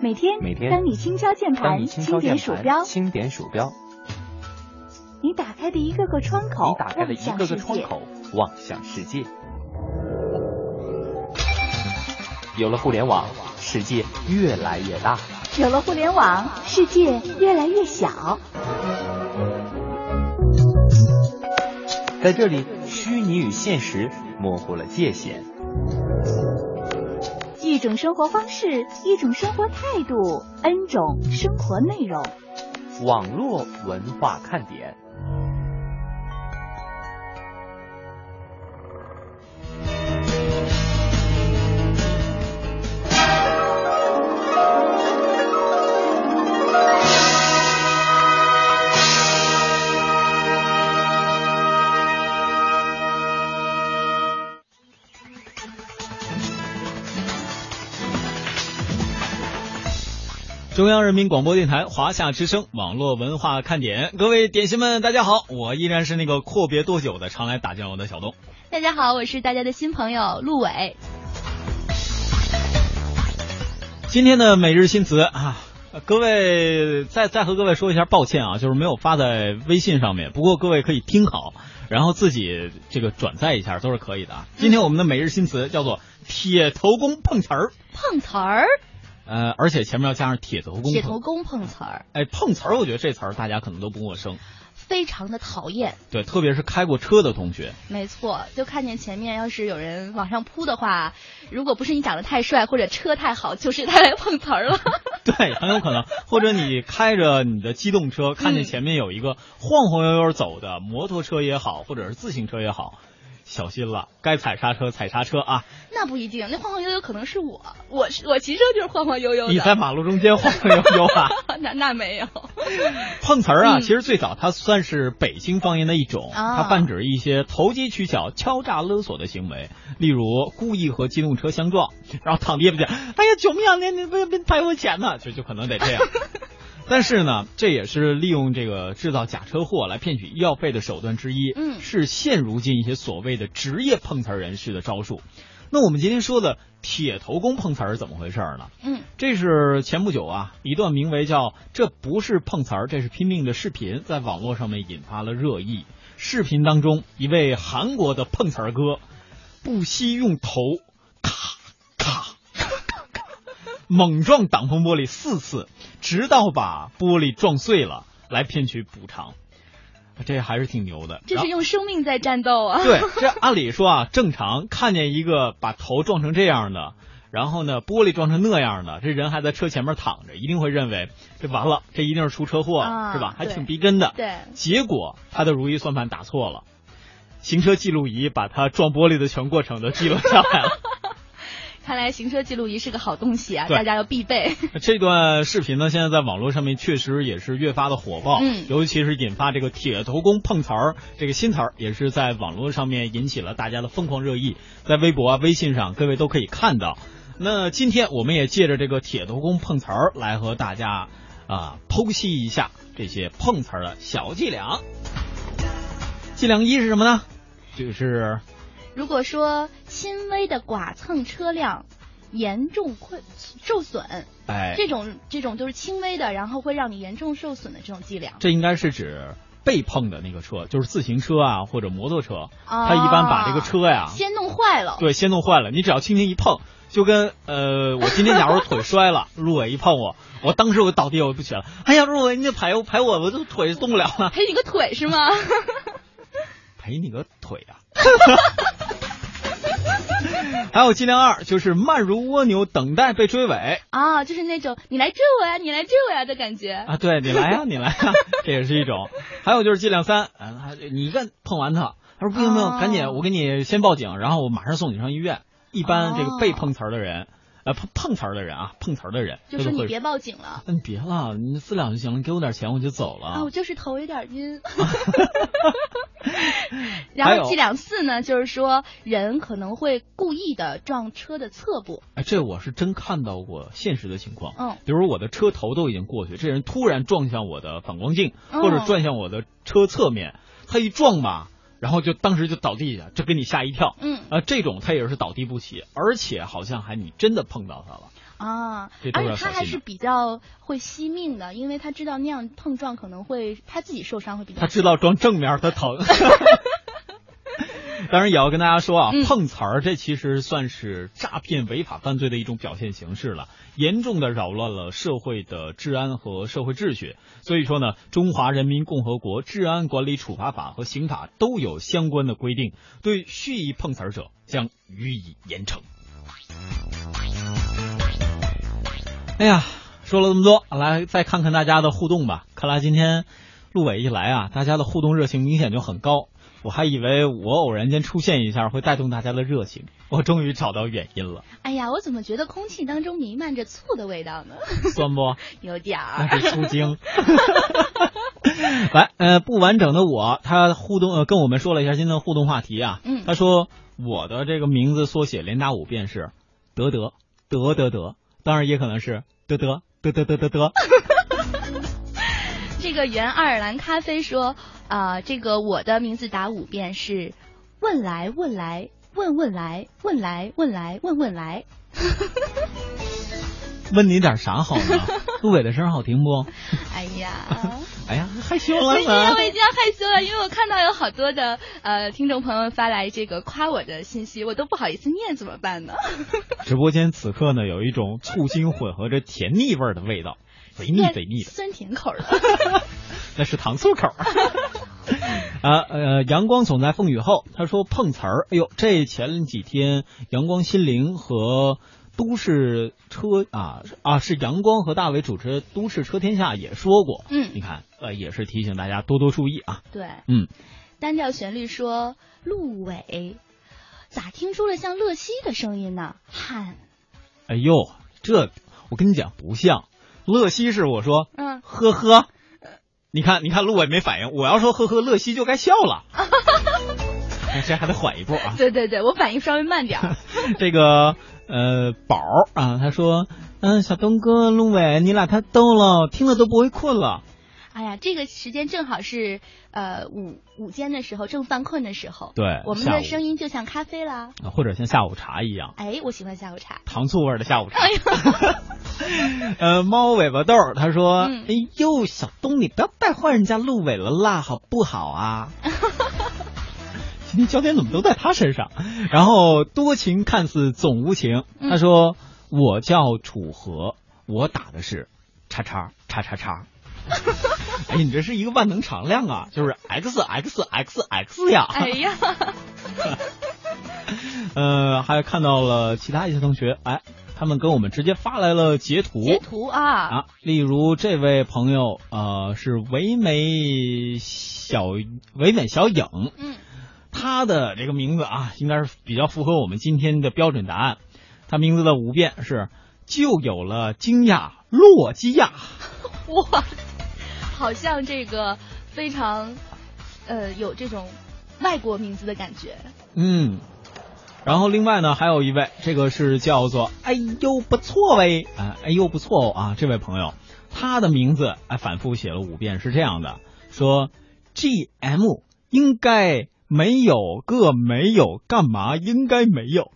每天，每天当你轻敲键盘，轻点，鼠标，轻点鼠标，你打开的一个个窗口，你打开的一个个窗口，望向世界。有了互联网，世界越来越大。有了互联网，世界越来越小。在这里，虚拟与现实模糊了界限。一种生活方式，一种生活态度，N 种生活内容。网络文化看点。中央人民广播电台华夏之声网络文化看点，各位点心们，大家好，我依然是那个阔别多久的常来打酱油的小东。大家好，我是大家的新朋友陆伟。今天的每日新词啊，各位再再和各位说一下抱歉啊，就是没有发在微信上面，不过各位可以听好，然后自己这个转载一下都是可以的啊。今天我们的每日新词叫做铁头功碰瓷儿，碰瓷儿，呃，而且前面要加上铁头功。铁头功碰瓷儿，哎，碰瓷儿，我觉得这词儿大家可能都不陌生，非常的讨厌。对，特别是开过车的同学。没错，就看见前面要是有人往上扑的话，如果不是你长得太帅或者车太好，就是他来碰瓷儿了。对，很有可能，或者你开着你的机动车，看见前面有一个晃晃悠悠走的摩托车也好，或者是自行车也好，小心了，该踩刹车踩刹车啊！那不一定，那晃晃悠悠可能是我，我是我骑车就是晃晃悠悠的。你在马路中间晃晃悠悠啊？那那没有。碰瓷儿啊，嗯其实最早它算是北京方言的一种，啊它泛指一些投机取巧、敲诈勒索的行为，例如故意和机动车相撞，然后躺地下讲：“哎呀，救命啊！你你别别赔我钱呢！”就就可能得这样。但是呢，这也是利用这个制造假车祸来骗取医药费的手段之一，嗯是现如今一些所谓的职业碰瓷儿人士的招数。那我们今天说的铁头功碰瓷儿怎么回事呢？嗯，这是前不久啊，一段名为叫“这不是碰瓷儿，这是拼命”的视频在网络上面引发了热议。视频当中，一位韩国的碰瓷儿哥不惜用头咔咔咔咔咔猛撞挡风玻璃四次，直到把玻璃撞碎了，来骗取补偿。这还是挺牛的。这是用生命在战斗啊！对，这按理说啊，正常看见一个把头撞成这样的，然后呢，玻璃撞成那样的，这人还在车前面躺着，一定会认为这完了，这一定是出车祸了，啊是吧？还挺逼真的。对，结果他的如意算盘打错了，行车记录仪把他撞玻璃的全过程都记录下来了。看来行车记录仪是个好东西啊，大家要必备。这段视频呢，现在在网络上面确实也是越发的火爆，嗯尤其是引发这个铁头功碰瓷儿这个新词儿，也是在网络上面引起了大家的疯狂热议，在微博啊、微信上，各位都可以看到。那今天我们也借着这个铁头功碰瓷儿来和大家啊剖析一下这些碰瓷儿的小伎俩。伎俩一是什么呢？就是如果说轻微的剐蹭车辆严重困受损，哎，这种这种就是轻微的，然后会让你严重受损的这种伎俩。这应该是指被碰的那个车，就是自行车啊或者摩托车，啊他一般把这个车呀。先弄坏了，对，先弄坏了，你只要轻轻一碰，就跟呃，我今天假如腿摔了，路伟一碰我，我当时我倒地我就不起来，哎呀，路伟你得赔我赔我，我这腿动不了了，赔你个腿是吗？赔你个腿啊！还有伎俩二，就是慢如蜗牛，等待被追尾啊，就是那种你来追我呀，你来追我呀的感觉。啊！对你来呀、你来呀、这也是一种。还有就是伎俩三，嗯、你一个碰完他，他说不行不行，哦赶紧，我给你先报警，然后我马上送你上医院。一般这个被碰瓷儿的人，呃碰碰瓷儿的人啊，碰瓷儿的人，就说你别报警了那你别了，你私了就行了，你给我点钱我就走了。啊，我就是头有点晕。然后伎俩四呢，就是说人可能会故意的撞车的侧部，哎，这我是真看到过现实的情况。嗯比如我的车头都已经过去，这人突然撞向我的反光镜，嗯或者撞向我的车侧面，他一撞吧，然后就当时就倒地下，这给你吓一跳。嗯啊，这种他也是倒地不起，而且好像还你真的碰到他了。啊，这而且他还是比较会惜命的，因为他知道那样碰撞可能会他自己受伤会比较他知道装正面他疼。当然也要跟大家说啊，嗯碰瓷儿这其实算是诈骗违法犯罪的一种表现形式了，严重的扰乱了社会的治安和社会秩序。所以说呢，《中华人民共和国治安管理处罚法》和刑法都有相关的规定，对蓄意碰瓷儿者将予以严惩。哎呀，说了这么多，来再看看大家的互动吧。看来今天陆伟一来啊，大家的互动热情明显就很高。我还以为我偶然间出现一下会带动大家的热情，我终于找到原因了，哎呀，我怎么觉得空气当中弥漫着醋的味道呢？酸不？有点那儿。是醋精。来，呃，不完整的我，他互动呃跟我们说了一下今天的互动话题啊。嗯他说我的这个名字缩写连打五遍是得得得得得，当然也可能是得得得得得得得。这个原爱尔兰咖啡说，啊、这个我的名字打五遍是问来问来问问来问来问来问问来。问你点啥好呢？陆伟的声好听不？哎呀。哎呀，害羞了呢我。已经要害羞了，因为我看到有好多的呃听众朋友发来这个夸我的信息，我都不好意思念，怎么办呢？直播间此刻呢，有一种醋精混合着甜腻味儿的味道，贼腻贼腻的，酸甜口的。那是糖醋口儿。啊呃，阳光总在风雨后。他说碰瓷儿，哎呦，这前几天阳光心灵和都市车啊啊是阳光和大伟主持《都市车天下》也说过，嗯你看呃也是提醒大家多多注意啊，对，嗯，单调旋律说陆伟，咋听出了像乐西的声音呢？汗，哎呦，这我跟你讲不像，乐西是我说嗯，呵呵，你看，你看，陆伟没反应。我要说呵呵，乐西就该笑了。哎 这还得缓一步啊。对对对，我反应稍微慢点。这个呃，宝啊，他说，嗯，小东哥、陆伟，你俩太逗了，听了都不会困了。哎呀，这个时间正好是呃午午间的时候，正犯困的时候。对我们的声音就像咖啡啦。啊或者像下午茶一样，哎，我喜欢下午茶。糖醋味的下午茶。哎呀，呃，猫尾巴豆他说，嗯哎呦，小东，你不要带坏人家鹿尾了啦，好不好啊？今天焦点怎么都在他身上？然后多情看似总无情，嗯他说我叫楚河，我打的是叉叉叉叉叉。哎，你这是一个万能常量啊，就是 x x x x 呀。哎呀，呃，还看到了其他一些同学，哎，他们跟我们直接发来了截图。截图啊，啊，例如这位朋友，呃，是唯美小唯美小影，嗯，他的这个名字啊，应该是比较符合我们今天的标准答案。他名字的五遍是就有了惊讶洛基亚，哇，好像这个非常呃有这种外国名字的感觉。嗯。然后另外呢，还有一位，这个是叫做哎呦不错喂，啊、哎呦不错哦啊，这位朋友，他的名字哎反复写了五遍，是这样的，说 G M 应该没有个没有，干嘛应该没有？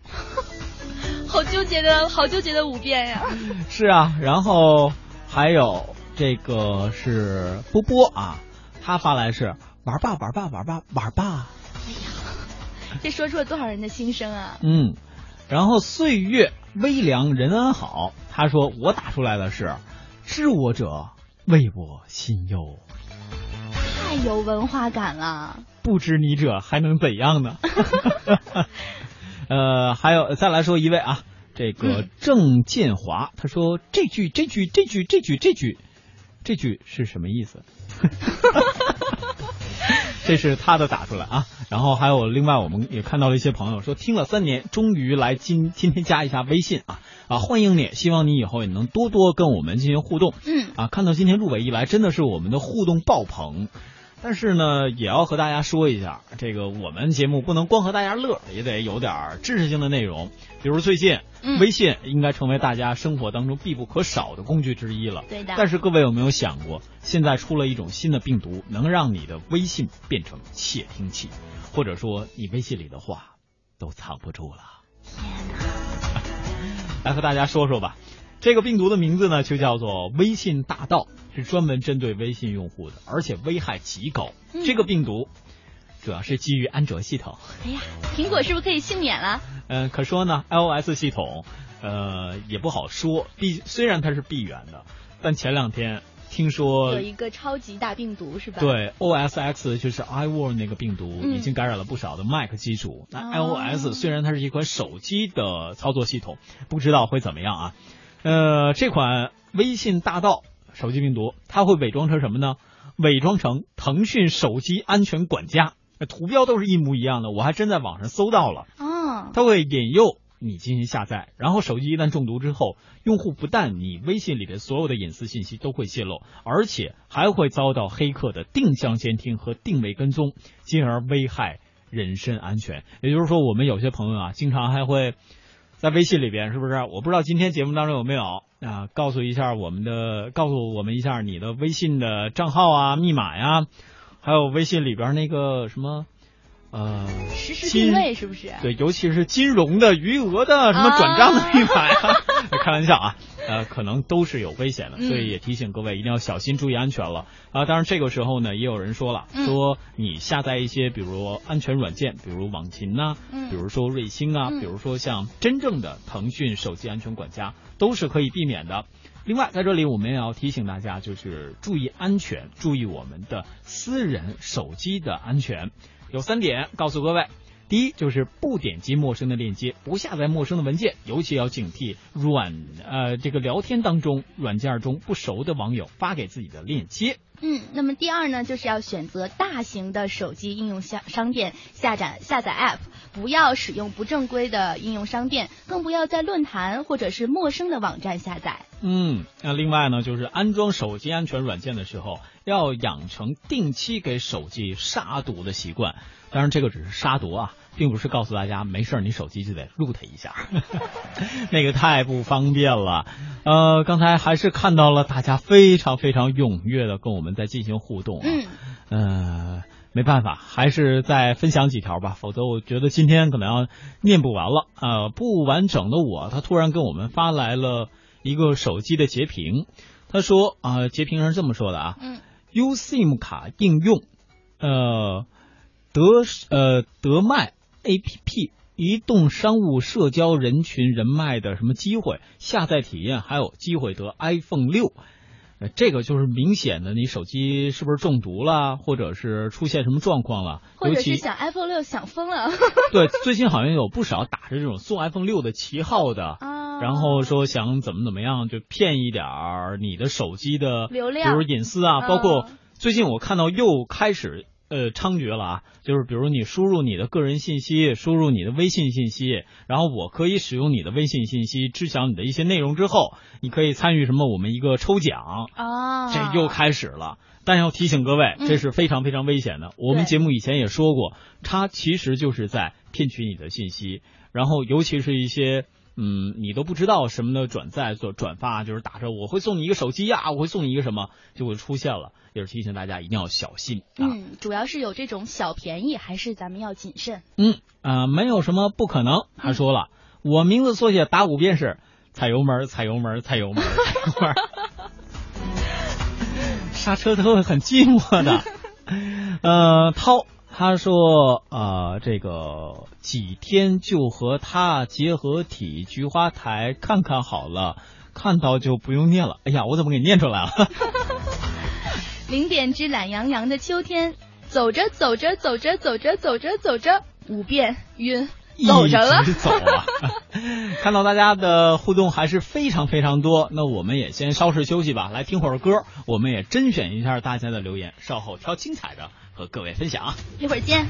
好纠结的，好纠结的五遍呀！是啊，然后还有这个是波波啊，他发来是玩吧玩吧玩吧玩吧，哎呀这说出了多少人的心声啊！嗯，然后岁月微凉人安好，他说我打出来的是知我者为我心忧，太有文化感了。不知你者还能怎样呢？呃，还有再来说一位啊，这个嗯郑建华，他说这句这句这句这句这句这句是什么意思？这是他的打出来啊，然后还有另外我们也看到了一些朋友说听了三年，终于来今今天加一下微信啊啊，欢迎你，希望你以后也能多多跟我们进行互动。嗯，啊，看到今天入围一来，真的是我们的互动爆棚。但是呢，也要和大家说一下，这个我们节目不能光和大家乐，也得有点知识性的内容。比如最近，嗯微信应该成为大家生活当中必不可少的工具之一了。对的但是各位有没有想过，现在出了一种新的病毒，能让你的微信变成窃听器，或者说你微信里的话都藏不住了。来和大家说说吧。这个病毒的名字呢，就叫做微信大盗，是专门针对微信用户的，而且危害极高。嗯这个病毒主要是基于安卓系统，哎呀，苹果是不是可以幸免了？嗯、可说呢，iOS 系统，呃，也不好说。闭虽然它是闭源的，但前两天听说有一个超级大病毒是吧？，对 OS X 就是 iWorm 那个病毒，嗯已经感染了不少的 Mac 机主。那哦 iOS 虽然它是一款手机的操作系统，不知道会怎么样啊？呃，这款微信大盗手机病毒，它会伪装成什么呢？伪装成腾讯手机安全管家，那图标都是一模一样的，我还真在网上搜到了。哦，它会引诱你进行下载，然后手机一旦中毒之后，用户不但你微信里的所有的隐私信息都会泄露，而且还会遭到黑客的定向监听和定位跟踪，进而危害人身安全。也就是说，我们有些朋友啊，经常还会在微信里边，是不是？我不知道今天节目当中有没有啊，告诉一下我们的，告诉我们一下你的微信的账号啊、密码呀，还有微信里边那个什么。呃，实时金定位是不是？对，尤其是金融的、余额的、什么转账的密码呀，开玩笑啊，呃，可能都是有危险的，嗯所以也提醒各位一定要小心，注意安全了啊。当然，这个时候呢，也有人说了，嗯说你下载一些比如安全软件，比如网勤呐、嗯比如说瑞星啊，嗯比如说像真正的腾讯手机安全管家，都是可以避免的。另外，在这里我们也要提醒大家，就是注意安全，注意我们的私人手机的安全。有三点告诉各位：第一，就是不点击陌生的链接，不下载陌生的文件，尤其要警惕软呃这个聊天当中软件中不熟的网友发给自己的链接。嗯，那么第二呢，就是要选择大型的手机应用商商店下载下载 App，不要使用不正规的应用商店，更不要在论坛或者是陌生的网站下载。嗯，那另外呢，就是安装手机安全软件的时候，要养成定期给手机杀毒的习惯。当然，这个只是杀毒啊，并不是告诉大家没事儿你手机就得 root 一下，那个太不方便了。呃，刚才还是看到了大家非常非常踊跃的跟我们在进行互动啊。嗯，呃，没办法，还是再分享几条吧，否则我觉得今天可能要念不完了。呃，不完整的我，他突然跟我们发来了一个手机的截屏，他说啊、截屏上是这么说的啊，嗯，USIM 卡应用，呃，德呃德迈 APP。移动商务社交人群人脉的什么机会下载体验，还有机会得 iPhone 六，呃，这个就是明显的，你手机是不是中毒了，或者是出现什么状况了？或者尤其是想 iPhone 六想疯了 对，最近好像有不少打着这种送 iPhone 六的旗号的，啊，然后说想怎么怎么样，就骗一点儿你的手机的流量比如隐私啊，包括嗯最近我看到又开始呃猖獗了啊，就是比如你输入你的个人信息，输入你的微信信息，然后我可以使用你的微信信息知晓你的一些内容之后，你可以参与什么我们一个抽奖，啊，这又开始了。但要提醒各位，嗯这是非常非常危险的。我们节目以前也说过，它其实就是在骗取你的信息，然后尤其是一些嗯你都不知道什么的转载做转发，就是打着我会送你一个手机呀、我会送你一个什么，就会出现了。也是提醒大家一定要小心啊。嗯，主要是有这种小便宜，还是咱们要谨慎。嗯啊、没有什么不可能。他说了，我名字缩写打五遍是踩油门，踩油门，踩油门，踩油门。刹车都会很寂寞的。呃，涛他说，呃，这个几天就和他结合体，菊花台看看好了，看到就不用念了。哎呀，我怎么给念出来了？零点之懒洋洋的秋天，走着走着走着走着走着走着，五遍晕，走着了走啊！看到大家的互动还是非常非常多，那我们也先稍事休息吧，来听会儿歌，我们也甄选一下大家的留言，稍后挑精彩的和各位分享。一会儿见。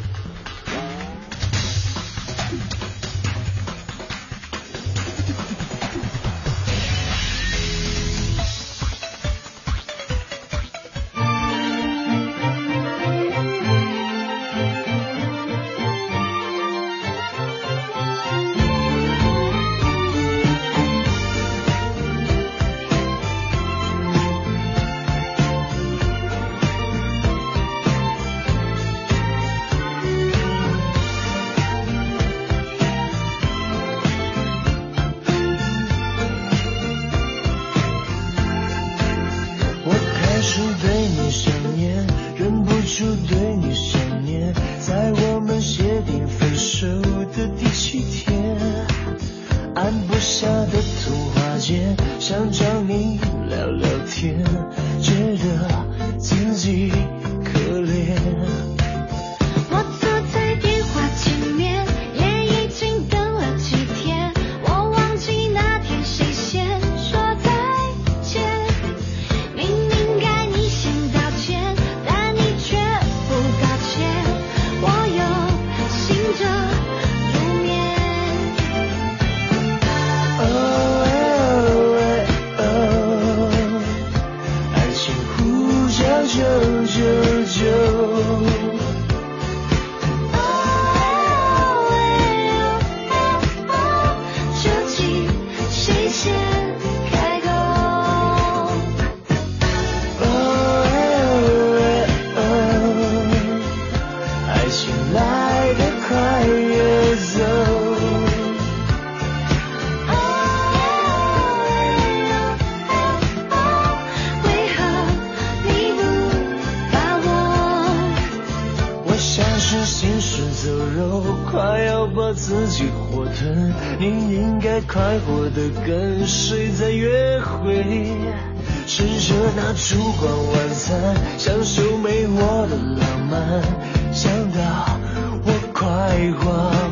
自己活吞，你应该快活的跟谁在约会？吃着那烛光晚餐，享受没我的浪漫，想到我快活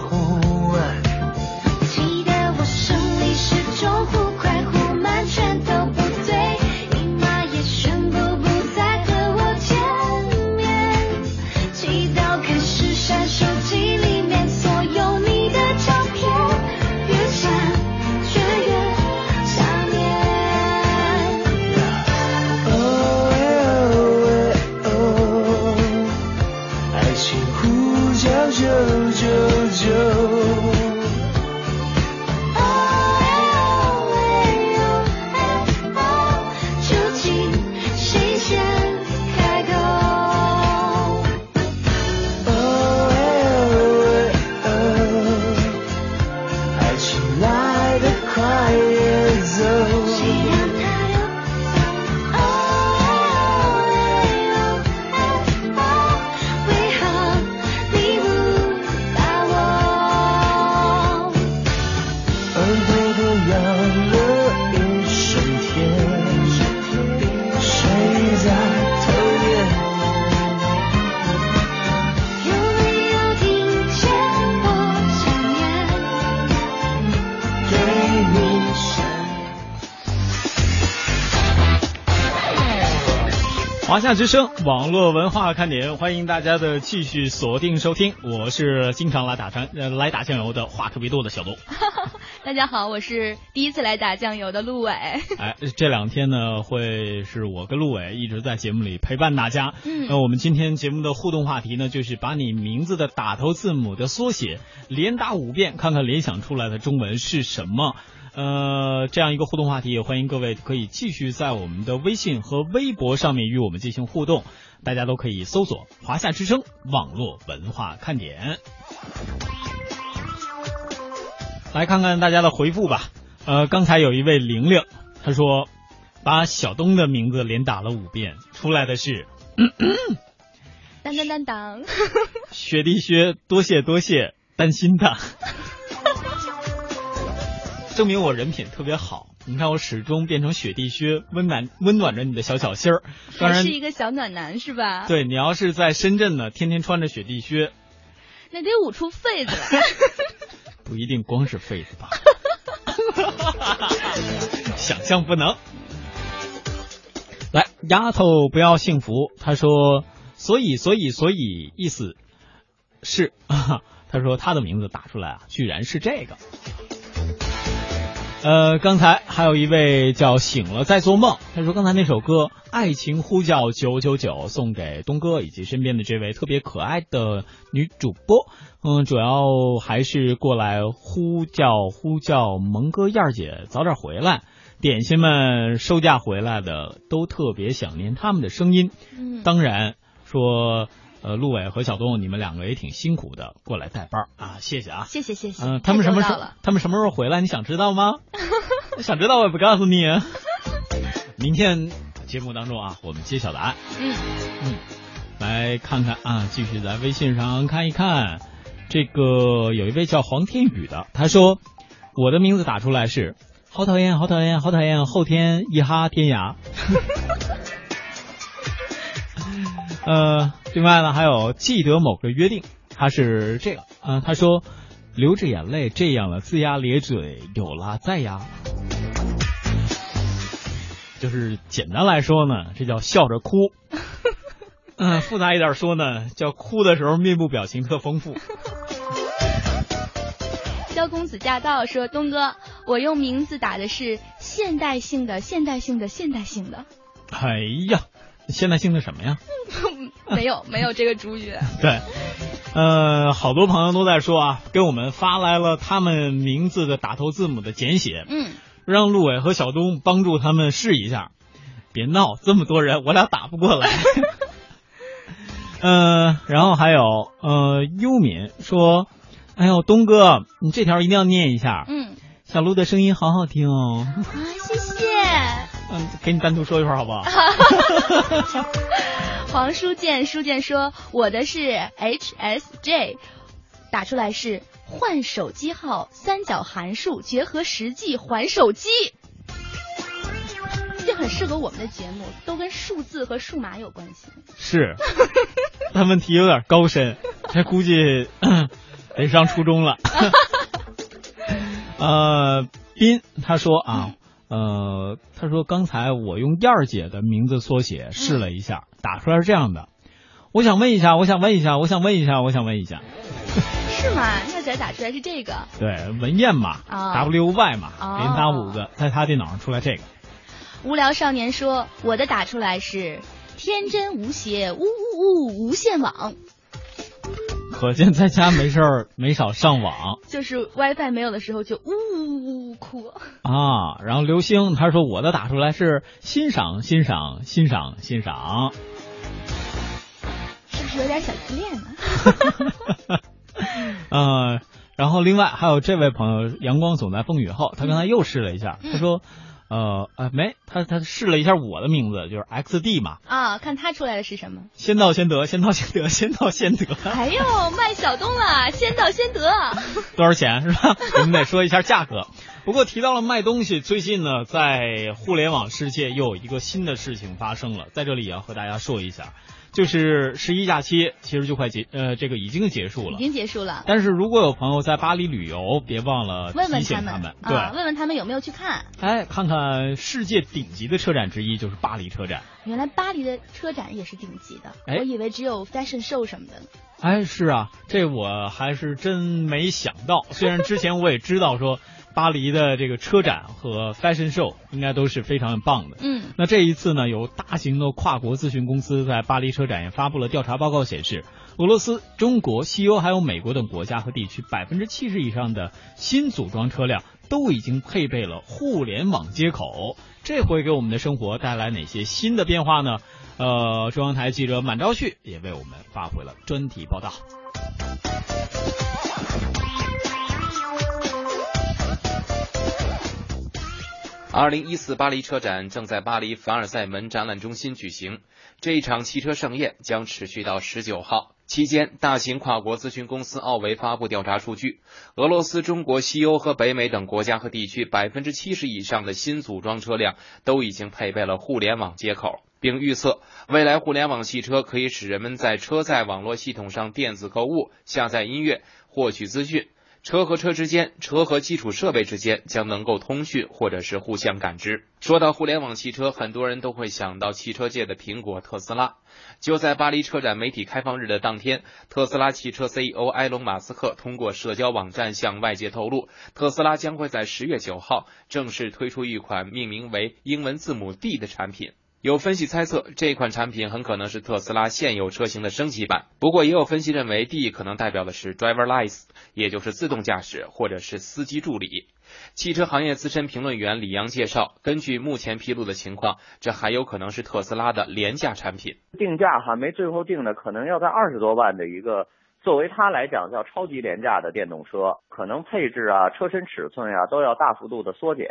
华夏之声网络文化看点，欢迎大家的继续锁定收听。我是经常来打酱呃来打酱油的话特别多的小鹿。大家好，我是第一次来打酱油的陆伟。哎，这两天呢，会是我跟陆伟一直在节目里陪伴大家。嗯，那我们今天节目的互动话题呢，就是把你名字的打头字母的缩写连打五遍，看看联想出来的中文是什么。呃，这样一个互动话题，也欢迎各位可以继续在我们的微信和微博上面与我们进行互动。大家都可以搜索“华夏之声”网络文化看点，来看看大家的回复吧。呃，刚才有一位玲玲，她说把小东的名字连打了五遍，出来的是当当当当，雪地靴，多谢多谢，担心的。证明我人品特别好，你看我始终变成雪地靴，温暖温暖着你的小小心儿。当然是一个小暖男是吧？对你要是在深圳呢，天天穿着雪地靴，那得捂出痱子来。不一定光是痱子吧？想象不能。来，丫头不要幸福。他说，所以所以所以意思是，他说他的名字打出来啊，居然是这个。呃，刚才还有一位叫醒了在做梦，他说刚才那首歌《爱情呼叫九九九》送给东哥以及身边的这位特别可爱的女主播，嗯，主要还是过来呼叫呼叫萌哥燕儿姐早点回来，点心们收假回来的都特别想念他们的声音，嗯，当然说。呃，陆伟和小东，你们两个也挺辛苦的，过来带班啊，谢谢啊，谢谢谢谢。嗯，他们什么时候？他们什么时候回来？你想知道吗？想知道我也不告诉你。明天节目当中啊，我们揭晓答案。嗯嗯，来看看啊，继续在微信上看一看。这个有一位叫黄天宇的，他说我的名字打出来是好讨厌，好讨厌，好讨厌，后天一哈天涯。呃，另外呢，还有记得某个约定，他是这个，嗯，他说流着眼泪这样了，龇牙咧嘴有了再呀，就是简单来说呢，这叫笑着哭，嗯，复杂一点说呢，叫哭的时候面部表情特丰富。萧公子驾到说，东哥，我用名字打的是现代性的，现代性的，现代性的。哎呀。现在姓的什么呀？没有，没有这个主角。对，呃，好多朋友都在说啊，给我们发来了他们名字的打头字母的简写。嗯，让陆伟和小东帮助他们试一下。别闹，这么多人，我俩打不过来。嗯，然后还有呃，优敏说：“哎呦，东哥，你这条一定要念一下。”嗯，小鹿的声音好好听哦。嗯，给你单独说一会儿好不好？黄书建，书建说我的是 H S J，打出来是换手机号三角函数结合实际还手机。这很适合我们的节目，都跟数字和数码有关系。是，但问题有点高深，这估计 得上初中了。呃，斌他说啊，呃，他说刚才我用燕儿姐的名字缩写试了一下，打出来是这样的。我想问一下，我想问一下，我想问一下，我想问一下。是吗？燕儿姐打出来是这个。对，文燕嘛、啊 w Y 嘛，哦连打五个，在他电脑上出来这个。无聊少年说，我的打出来是天真无邪，呜呜呜，无线网，可见在家没事儿没少上网就是 WiFi 没有的时候就呜呜呜呜哭。啊。然后刘星他说我的打出来是欣赏欣赏欣赏欣赏。是不是有点小自恋呢？呃，然后另外还有这位朋友，阳光总在风雨后，他刚才又试了一下，他说，呃，呃，没，他他试了一下我的名字，就是 XD 嘛，啊，看他出来的是什么？先到先得，先到先得，先到先得，哎呦，卖小东了，先到先得。多少钱是吧？我们得说一下价格。不过提到了卖东西，最近呢，在互联网世界又有一个新的事情发生了，在这里也要和大家说一下，就是十一假期其实就快结，呃，这个已经结束了。已经结束了。但是如果有朋友在巴黎旅游，别忘了问问提醒们们，对，啊，问问他们有没有去看。哎，看看世界顶级的车展之一就是巴黎车展。原来巴黎的车展也是顶级的，哎我以为只有 fashion show 什么的。哎，是啊，这我还是真没想到。虽然之前我也知道说巴黎的这个车展和 fashion show 应该都是非常棒的。嗯，那这一次呢，有大型的跨国咨询公司在巴黎车展也发布了调查报告，显示俄罗斯、中国、西欧还有美国等国家和地区百分之七十以上的新组装车辆都已经配备了互联网接口。这会给我们的生活带来哪些新的变化呢？呃，中央台记者满昭旭也为我们发回了专题报道。二零一四巴黎车展正在巴黎凡尔赛门展览中心举行，这一场汽车盛宴将持续到十九号。期间，大型跨国咨询公司奥维发布调查数据，俄罗斯、中国、西欧和北美等国家和地区百分之七十以上的新组装车辆都已经配备了互联网接口，并预测未来互联网汽车可以使人们在车载网络系统上电子购物、下载音乐、获取资讯。车和车之间，车和基础设备之间将能够通讯或者是互相感知。说到互联网汽车，很多人都会想到汽车界的苹果特斯拉。就在巴黎车展媒体开放日的当天，特斯拉汽车 CEO 埃隆·马斯克通过社交网站向外界透露，特斯拉将会在十月九号正式推出一款命名为英文字母 D 的产品。有分析猜测，这款产品很可能是特斯拉现有车型的升级版。不过，也有分析认为，D 可能代表的是 driverless，也就是自动驾驶或者是司机助理。汽车行业资深评论员李阳介绍，根据目前披露的情况，这还有可能是特斯拉的廉价产品。定价还没最后定的，可能要在二十多万的一个，作为它来讲叫超级廉价的电动车，可能配置啊、车身尺寸呀、都要大幅度的缩减，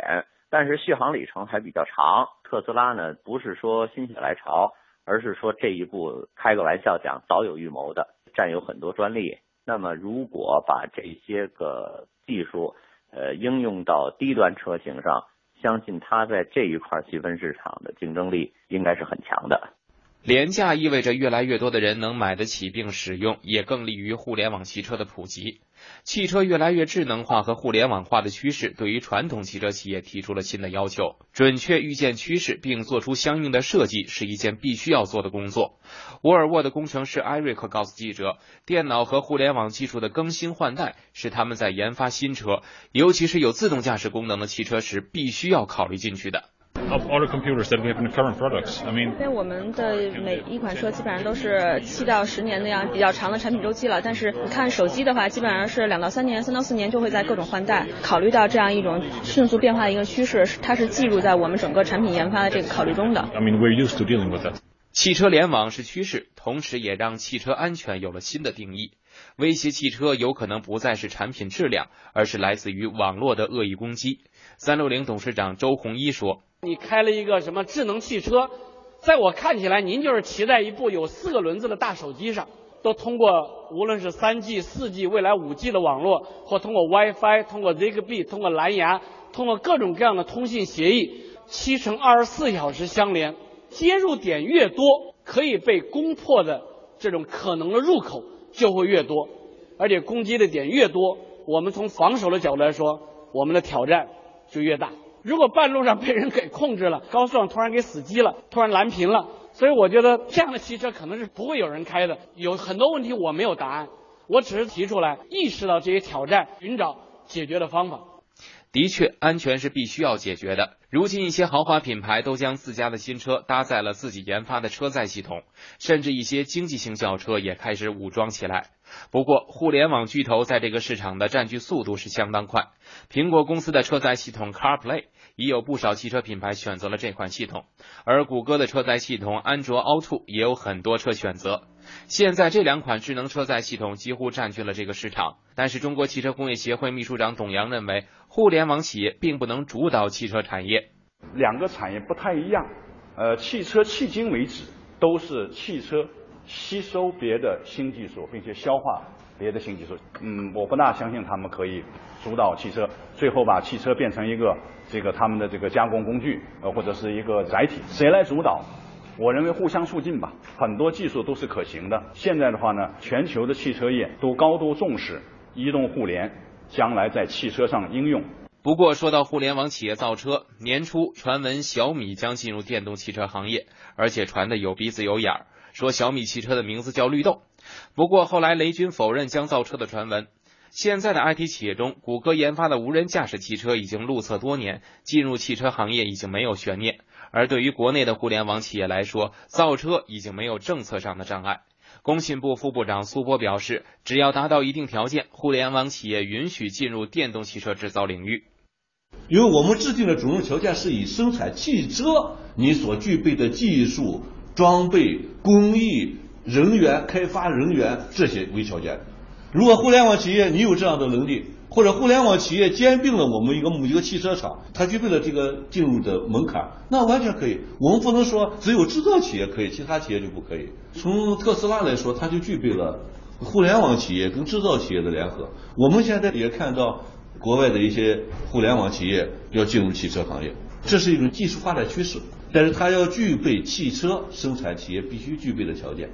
但是续航里程还比较长。特斯拉呢，不是说心血来潮，而是说这一步开个玩笑讲早有预谋的，占有很多专利。那么如果把这些个技术，呃，应用到低端车型上，相信它在这一块细分市场的竞争力应该是很强的。廉价意味着越来越多的人能买得起并使用，也更利于互联网汽车的普及。汽车越来越智能化和互联网化的趋势，对于传统汽车企业提出了新的要求。准确预见趋势并做出相应的设计，是一件必须要做的工作。沃尔沃的工程师艾瑞克告诉记者，电脑和互联网技术的更新换代是他们在研发新车，尤其是有自动驾驶功能的汽车时必须要考虑进去的。Of auto computers that we have in the current products. I mean, 因为我们的每一款车基本上都是七到十年那样比较长的产品周期了，但是你看手机的话，基本上是两到三年、三到四年就会在各种换代。考虑到这样一种迅速变化的一个趋势，它是计入在我们整个产品研发的这个考虑中的。I mean, we're used to dealing with that. 汽车联网是趋势，同时也让汽车安全有了新的定义。威胁汽车有可能不再是产品质量，而是来自于网络的恶意攻击。三六零董事长周鸿祎说你开了一个什么智能汽车，在我看起来，您就是骑在一部有四个轮子的大手机上。都通过无论是三 G、四 G、未来五 G 的网络，或通过 WiFi、通过 Zigbee、通过蓝牙、通过各种各样的通信协议，七乘二十四小时相连，接入点越多，可以被攻破的这种可能的入口就会越多，而且攻击的点越多，我们从防守的角度来说，我们的挑战就越大。如果半路上被人给控制了，高速上突然给死机了，突然蓝屏了。所以我觉得这样的汽车可能是不会有人开的。有很多问题我没有答案，我只是提出来，意识到这些挑战，寻找解决的方法。的确，安全是必须要解决的。如今，一些豪华品牌都将自家的新车搭载了自己研发的车载系统，甚至一些经济型轿车也开始武装起来。不过，互联网巨头在这个市场的占据速度是相当快。苹果公司的车载系统 CarPlay。已有不少汽车品牌选择了这款系统，而谷歌的车载系统安卓 Auto 也有很多车选择。现在这两款智能车载系统几乎占据了这个市场。但是中国汽车工业协会秘书长董阳认为，互联网企业并不能主导汽车产业。两个产业不太一样，呃，汽车迄今为止都是汽车吸收别的新技术，并且消化别的新技术。嗯，我不大相信他们可以主导汽车，最后把汽车变成一个。这个他们的这个加工工具，呃，或者是一个载体，谁来主导？我认为互相促进吧，很多技术都是可行的。现在的话呢，全球的汽车业都高度重视移动互联，将来在汽车上应用。不过说到互联网企业造车，年初传闻小米将进入电动汽车行业，而且传的有鼻子有眼儿，说小米汽车的名字叫绿豆。不过后来雷军否认将造车的传闻。现在的 IT 企业中，谷歌研发的无人驾驶汽车已经路测多年，进入汽车行业已经没有悬念。而对于国内的互联网企业来说，造车已经没有政策上的障碍。工信部副部长苏波表示，只要达到一定条件，互联网企业允许进入电动汽车制造领域。因为我们制定的主要条件是以生产汽车你所具备的技术、装备、工艺、人员、开发人员这些为条件。如果互联网企业你有这样的能力，或者互联网企业兼并了我们一个某一个汽车厂，它具备了这个进入的门槛，那完全可以。我们不能说只有制造企业可以，其他企业就不可以。从特斯拉来说，它就具备了互联网企业跟制造企业的联合。我们现在也看到国外的一些互联网企业要进入汽车行业，这是一种技术发展趋势，但是它要具备汽车生产企业必须具备的条件。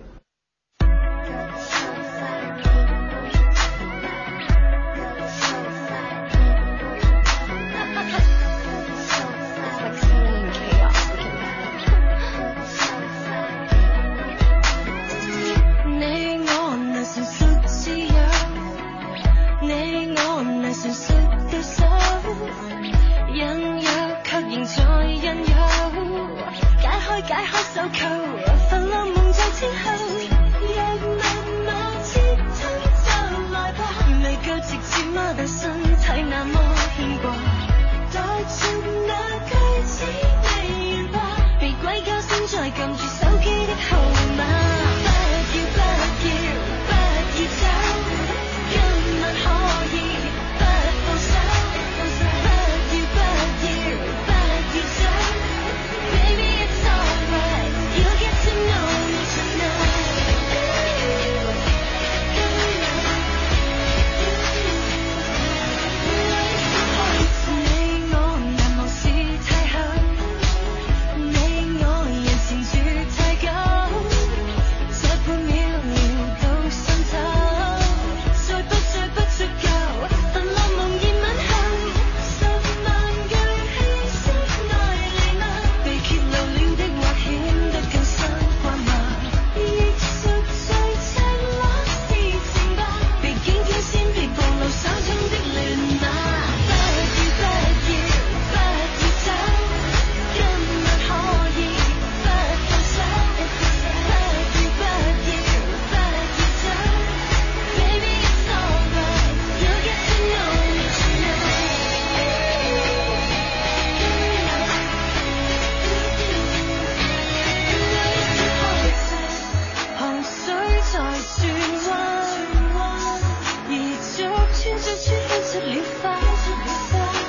追出一出了花，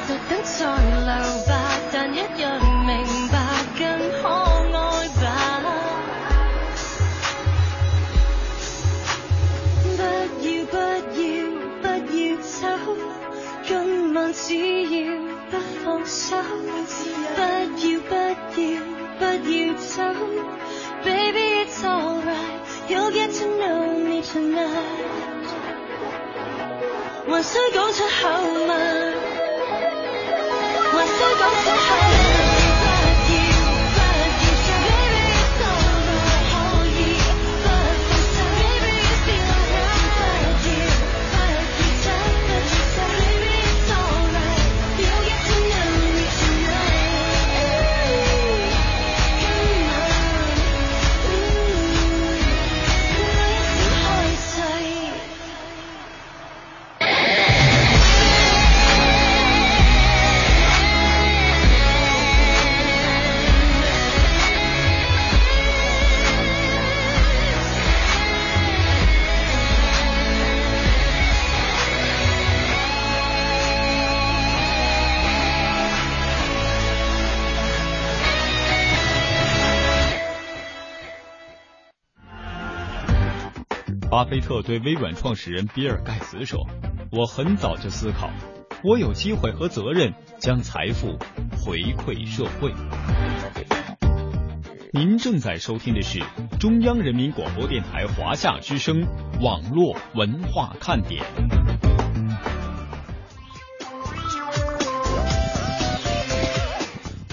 就等再留吧，但一样明白更可爱吧。不要不要不要走，今晚只要不放手。不要不要不要走，Baby it's alright，you'll get to know me tonight。还需讲出口吗？还需讲出口巴菲特对微软创始人比尔盖茨说：“我很早就思考，我有机会和责任将财富回馈社会。”您正在收听的是中央人民广播电台华夏之声网络文化看点。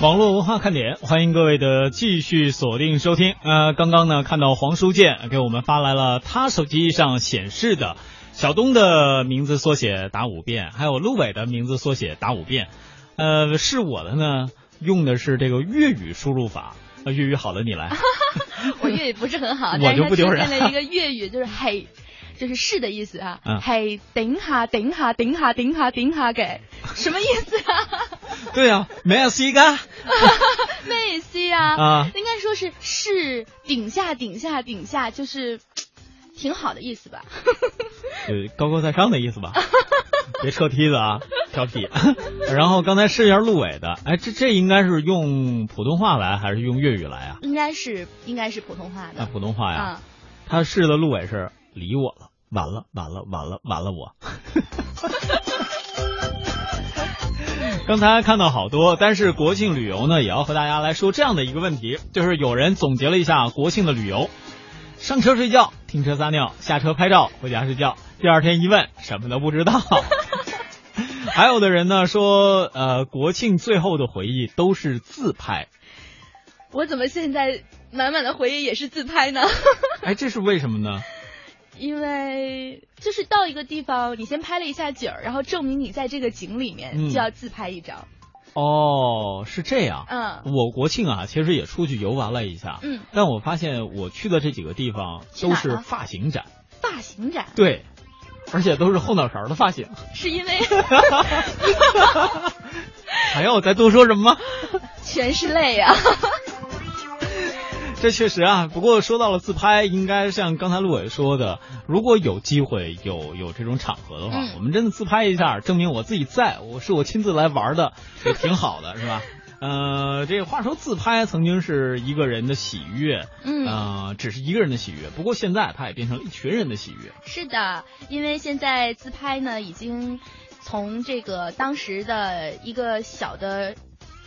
网络文化看点，欢迎各位的继续锁定收听。呃，刚刚呢看到黄书建给我们发来了他手机上显示的小东的名字缩写打五遍，还有陆伟的名字缩写打五遍。呃，是我的呢，用的是这个粤语输入法。呃，粤语好的你来，我粤语不是很好，我就不丢人现了一个粤语，就是嘿，就是是的意思啊，嗯嘿，顶下顶下顶下顶下顶下嘅，什么意思啊？对呀、啊，没有 C 噶。咩意思啊？啊应该说是是顶下顶下顶下，就是挺好的意思吧？呃，高高在上的意思吧？别撤梯子啊，调皮。然后刚才试一下陆伟的，哎，这这应该是用普通话来还是用粤语来啊？应该是应该是普通话的啊，普通话呀。啊。他试的陆伟是理我了，完了完了完了完了我。刚才看到好多，但是国庆旅游呢，也要和大家来说这样的一个问题，就是有人总结了一下国庆的旅游：上车睡觉，停车撒尿，下车拍照，回家睡觉。第二天一问，什么都不知道。还有的人呢说，呃，国庆最后的回忆都是自拍。我怎么现在满满的回忆也是自拍呢？哎，这是为什么呢？因为就是到一个地方，你先拍了一下景儿，然后证明你在这个景里面，嗯就要自拍一张。哦，是这样。嗯我国庆啊，其实也出去游玩了一下。嗯但我发现我去的这几个地方都是发型展，发型展对，而且都是后脑勺的发型。是因为还要我再多说什么吗？全是泪啊。这确实啊，不过说到了自拍，应该像刚才陆伟说的，如果有机会有有这种场合的话，嗯我们真的自拍一下，证明我自己在，我是我亲自来玩的，也挺好的，是吧？呃，这个话说自拍曾经是一个人的喜悦，嗯呃，只是一个人的喜悦，不过现在它也变成了一群人的喜悦。是的，因为现在自拍呢，已经从这个当时的一个小的。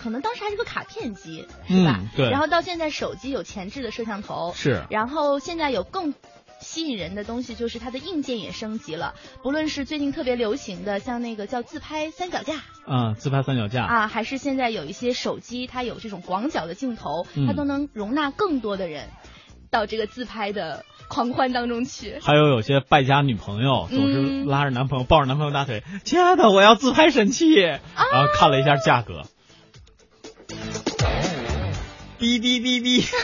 可能当时还是个卡片机，是吧？嗯对。然后到现在手机有前置的摄像头，是。然后现在有更吸引人的东西，就是它的硬件也升级了。不论是最近特别流行的，像那个叫自拍三脚架嗯，自拍三脚架。啊，还是现在有一些手机它有这种广角的镜头，嗯。它都能容纳更多的人到这个自拍的狂欢当中去。还有有些败家女朋友总是嗯。拉着男朋友抱着男朋友大腿，亲爱的，我要自拍神器，然后看了一下价格，哔哔哔哔。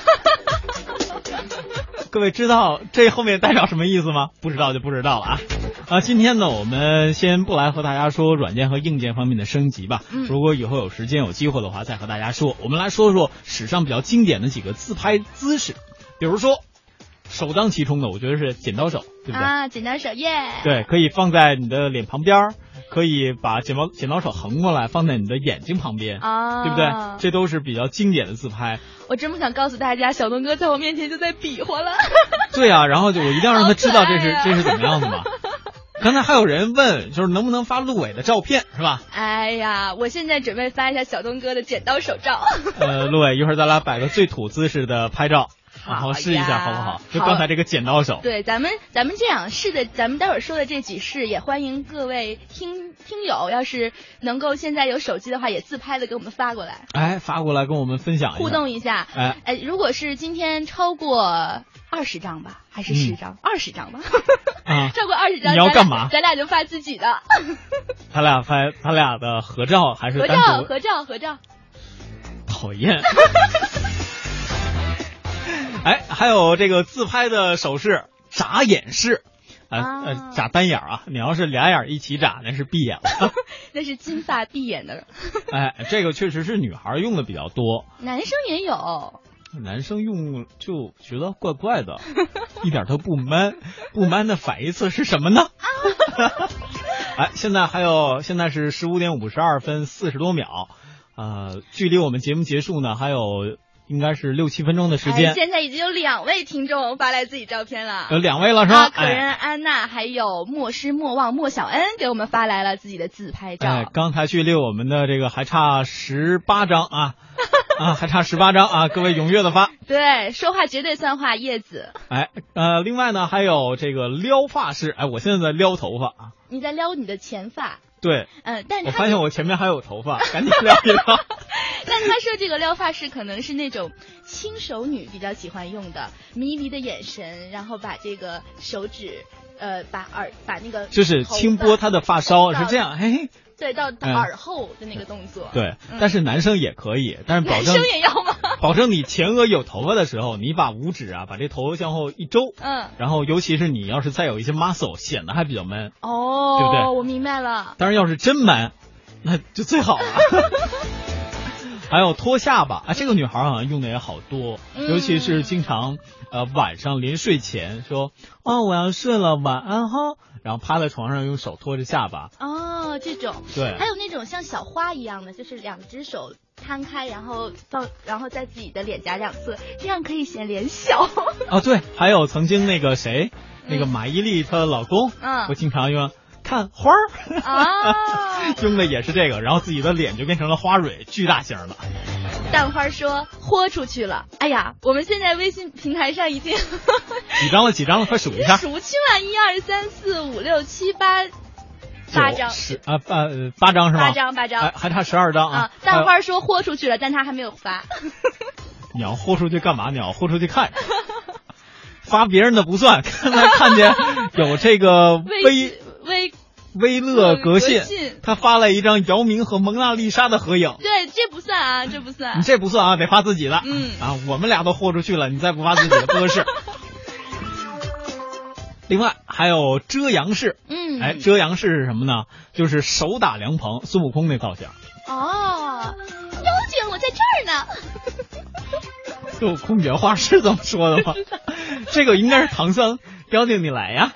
各位知道这后面代表什么意思吗？不知道就不知道了啊。啊，今天呢，我们先不来和大家说软件和硬件方面的升级吧。嗯如果以后有时间有机会的话，再和大家说。我们来说说史上比较经典的几个自拍姿势，比如说首当其冲的，我觉得是剪刀手，对不对？啊，剪刀手耶！对，可以放在你的脸旁边儿，可以把剪刀剪刀手横过来放在你的眼睛旁边，啊，对不对？这都是比较经典的自拍。我真不想告诉大家，小东哥在我面前就在比划了。对啊，然后就我一定要让他知道这是、这是怎么样的嘛。刚才还有人问，就是能不能发陆伟的照片，是吧？哎呀，我现在准备发一下小东哥的剪刀手照。呃，陆伟，一会儿咱俩摆个最土姿势的拍照，然后试一下好不好？就刚才这个剪刀手。对，咱们咱们这样试的，咱们待会儿说的这几式，也欢迎各位听听友，要是能够现在有手机的话，也自拍的给我们发过来，哎，发过来跟我们分享一下，互动一下。哎哎，如果是今天超过二十张吧，还是十张？二十张吧。啊，超过二十张，你要干嘛？咱俩就发自己的。他俩拍他俩的合照还是合照？合照，合照。讨厌。哎，还有这个自拍的手势，眨眼式。呃啊呃，眨单眼啊！你要是俩眼一起眨，那是闭眼了。那是金发碧眼的，哎，这个确实是女孩用的比较多，男生也有。男生用就觉得怪怪的，一点都不 man。不 man 的反义词是什么呢？哎，现在还有，现在是十五点五十二分四十多秒，呃，距离我们节目结束呢还有应该是六七分钟的时间。哎、现在已经有两位听众发来自己照片了，有两位了是吧？啊，可人安娜还有莫失莫忘莫小恩给我们发来了自己的自拍照。哎，刚才距离我们的这个还差十八张啊 啊，还差十八张啊！各位踊跃的发。对，说话绝对算话，叶子。哎，呃，另外呢还有这个撩发式，哎，我现在在撩头发啊。你在撩你的前发。对，嗯，但我发现我前面还有头发，赶紧撩一撩。但他说这个撩发式可能是那种轻熟女比较喜欢用的，迷离的眼神，然后把这个手指，呃，把耳把那个就是轻拨她的发梢，是这样，嘿。对，到耳后的那个动作。对，嗯、但是男生也可以，但是保证男生也要吗？保证你前额有头发的时候，你把五指啊，把这头向后一周，嗯，然后尤其是你要是再有一些 muscle，显得还比较 man，哦，对不对？我明白了。当然，要是真 man，那就最好了。还有脱下巴啊，这个女孩好像用的也好多，嗯、尤其是经常呃晚上临睡前说哦我要睡了，晚安哈，然后趴在床上用手托着下巴。哦，这种对，还有那种像小花一样的，就是两只手摊开，然后放然后在自己的脸颊两侧，这样可以显脸小。哦，对，还有曾经那个谁，那个马伊琍她老公，嗯，我经常用。看花儿啊，用的也是这个，然后自己的脸就变成了花蕊，巨大型的。蛋花说豁出去了，哎呀，我们现在微信平台上已经 几张了？几张了？快数一下。数清了，一二三四五六七八，八张。十啊八八张是吗？八张八张，还还差十二张啊。蛋花说豁出去了，但他还没有发。你要豁出去干嘛？你要豁出去看。发别人的不算，刚才看见有这个微。微微乐格信，他发了一张姚明和蒙娜丽莎的合影。对，这不算啊，这不算。你这不算啊，得发自己的。嗯啊，我们俩都豁出去了，你再不发自己的不合适。另外还有遮阳式，嗯，哎，遮阳式是什么呢？就是手打凉棚，孙悟空那造型。哦，妖精，我在这儿呢。孙悟空原话是这么说的吗？这个应该是唐僧，妖精你来呀。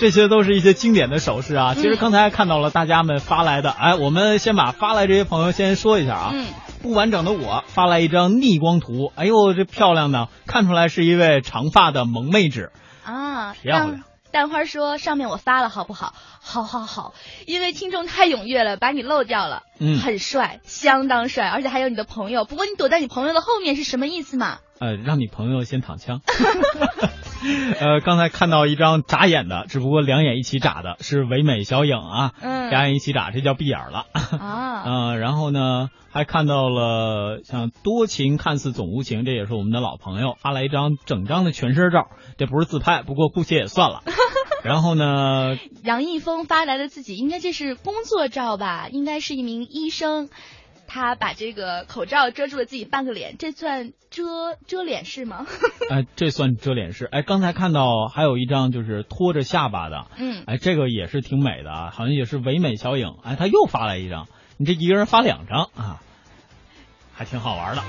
这些都是一些经典的手势啊。其实刚才看到了大家们发来的，哎，我们先把发来这些朋友先说一下啊。嗯。不完整的我发来一张逆光图，哎呦，这漂亮呢，看出来是一位长发的萌妹纸。啊，漂亮。蛋花说上面我发了好不好？好好好，因为听众太踊跃了，把你漏掉了。嗯。很帅，相当帅，而且还有你的朋友。不过你躲在你朋友的后面是什么意思嘛？呃，让你朋友先躺枪。呃，刚才看到一张眨眼的，只不过两眼一起眨的，是唯美小影啊。嗯。两眼一起眨，这叫闭眼了。啊。嗯、呃，然后呢，还看到了像多情看似总无情，这也是我们的老朋友发来一张整张的全身照，这不是自拍，不过姑且也算了。然后呢，杨一峰发来的自己，应该这是工作照吧？应该是一名医生。他把这个口罩遮住了自己半个脸，这算遮遮脸式吗？哎，这算遮脸式。哎，刚才看到还有一张就是托着下巴的，嗯，哎，这个也是挺美的啊，好像也是唯美小影。哎，他又发来一张，你这一个人发两张啊，还挺好玩的。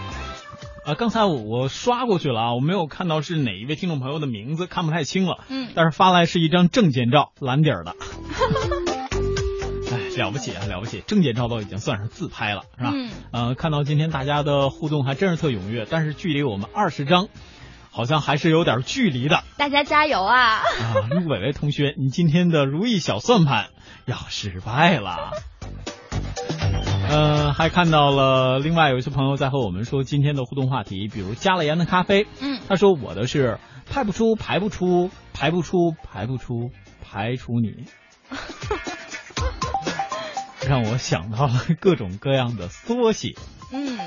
啊，刚才我我刷过去了啊，我没有看到是哪一位听众朋友的名字，看不太清了。嗯，但是发来是一张证件照，蓝底儿的。哎，了不起啊，了不起！证件照都已经算是自拍了，是吧？嗯。呃，看到今天大家的互动还真是特踊跃，但是距离我们二十张，好像还是有点距离的。大家加油啊！啊，陆伟伟同学，你今天的如意小算盘要失败了。呃，还看到了另外有一些朋友在和我们说今天的互动话题，比如加了盐的咖啡。嗯，他说我的是排不出，排不出，排不出，排不出，排除你，让我想到了各种各样的缩写。嗯，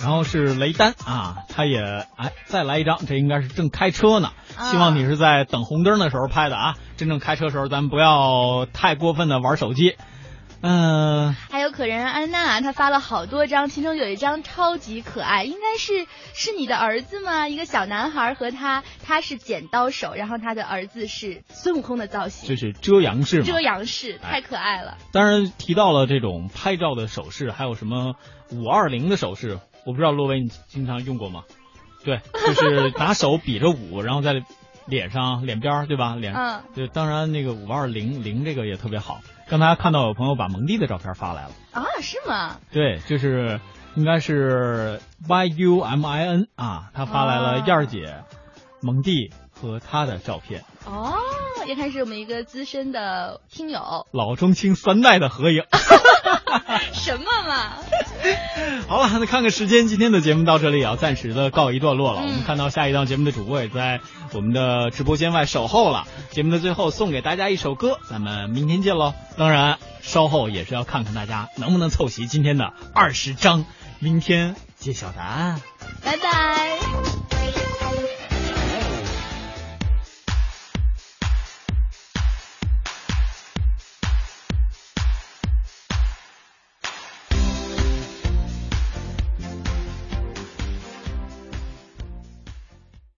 然后是雷丹啊，他也哎再来一张，这应该是正开车呢。啊希望你是在等红灯的时候拍的啊，真正开车的时候咱们不要太过分的玩手机。嗯、还有可人安娜，她发了好多张，其中有一张超级可爱，应该是是你的儿子吗？一个小男孩和他，他是剪刀手，然后他的儿子是孙悟空的造型，就是遮阳式嘛？遮阳式，哎太可爱了。当然提到了这种拍照的手势，还有什么五二零的手势，我不知道洛威你经常用过吗？对，就是拿手比着五，然后在脸上脸边儿对吧？脸，嗯对，当然那个五二零零这个也特别好。刚才看到有朋友把蒙蒂的照片发来了，啊，是吗？对，就是应该是 Y U M I N 啊，他发来了啊燕儿姐、蒙蒂和他的照片，哦，也看是我们一个资深的听友，老中青三代的合影。什么嘛？好了，那看看时间，今天的节目到这里也要暂时的告一段落了。嗯我们看到下一档节目的主播也在我们的直播间外守候了。节目的最后送给大家一首歌，咱们明天见喽。当然，稍后也是要看看大家能不能凑齐今天的二十张，明天揭晓答案。拜拜。